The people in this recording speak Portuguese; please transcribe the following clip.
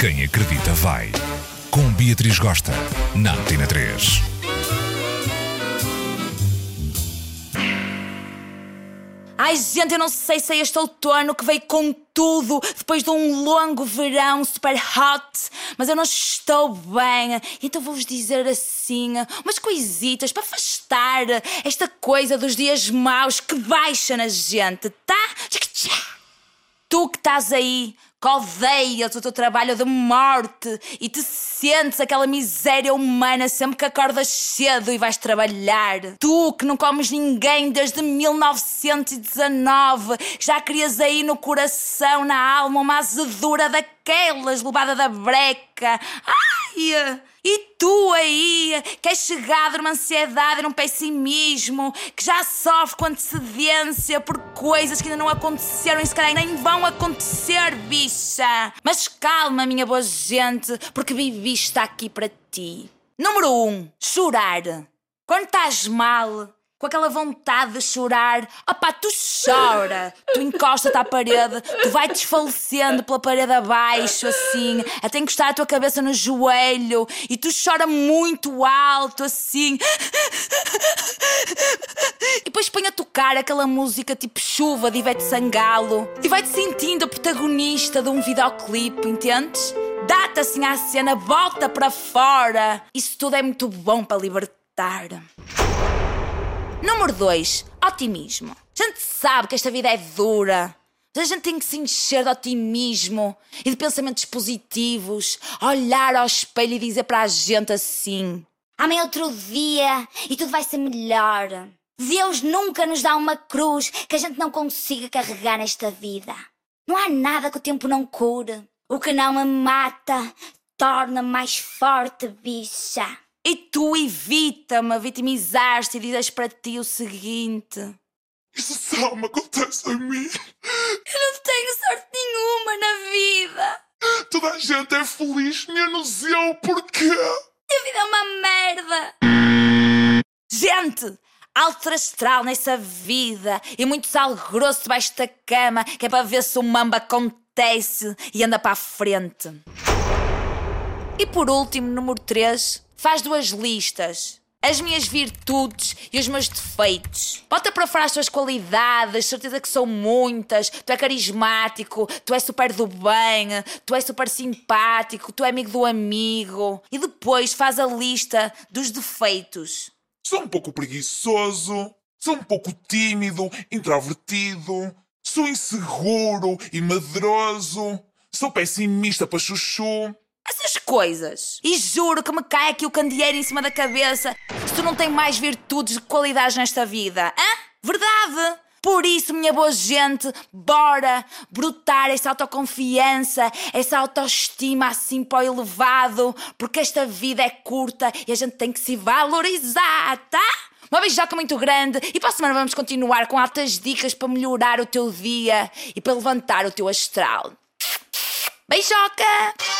Quem acredita vai. Com Beatriz Gosta, na Antena 3. Ai, gente, eu não sei se é este outono que veio com tudo depois de um longo verão super hot, mas eu não estou bem. Então vou-vos dizer assim umas coisitas para afastar esta coisa dos dias maus que baixa na gente, tá? Tu que estás aí que odeias o teu trabalho de morte e te sentes aquela miséria humana sempre que acordas cedo e vais trabalhar. Tu que não comes ninguém desde 1919, já querias aí no coração, na alma, uma azedura daquelas levada da breca. E tu aí, que és chegado numa ansiedade, num pessimismo, que já sofre com antecedência por coisas que ainda não aconteceram e se calhar nem vão acontecer, bicha. Mas calma, minha boa gente, porque Vivi está aqui para ti. Número 1. Um, chorar. Quando estás mal, com aquela vontade de chorar. Opá, tu chora, tu encosta-te à parede, tu vai desfalecendo pela parede abaixo, assim, até encostar a tua cabeça no joelho e tu chora muito alto, assim. E depois põe a tocar aquela música tipo chuva de Ivete Sangalo e vai-te sentindo a protagonista de um videoclipe, entendes? Dá-te assim à cena, volta para fora. Isso tudo é muito bom para libertar. Número 2. Otimismo. A gente sabe que esta vida é dura. Mas a gente tem que se encher de otimismo e de pensamentos positivos, olhar ao espelho e dizer para a gente assim: Amanhã é outro dia e tudo vai ser melhor. Deus nunca nos dá uma cruz que a gente não consiga carregar nesta vida. Não há nada que o tempo não cure. O que não me mata torna mais forte, bicha. E tu evita-me vitimizar-te e dizes para ti o seguinte: Isso só me acontece a mim. Eu não tenho sorte nenhuma na vida. Toda a gente é feliz, menos eu, porquê? A vida é uma merda. Gente! Alto astral nessa vida e muito sal grosso debaixo da cama, que é para ver se o mamba acontece e anda para a frente. E por último, número 3, Faz duas listas. As minhas virtudes e os meus defeitos. Bota para fora as tuas qualidades, certeza que são muitas. Tu é carismático, tu é super do bem, tu é super simpático, tu é amigo do amigo. E depois faz a lista dos defeitos. Sou um pouco preguiçoso, sou um pouco tímido, introvertido, sou inseguro e medroso, sou pessimista para chuchu coisas. E juro que me cai aqui o candeeiro em cima da cabeça se tu não tens mais virtudes de qualidade nesta vida. Hã? Verdade! Por isso, minha boa gente, bora brotar essa autoconfiança, essa autoestima assim para o elevado, porque esta vida é curta e a gente tem que se valorizar, tá? Uma beijoca muito grande e para a semana vamos continuar com altas dicas para melhorar o teu dia e para levantar o teu astral. Beijoca!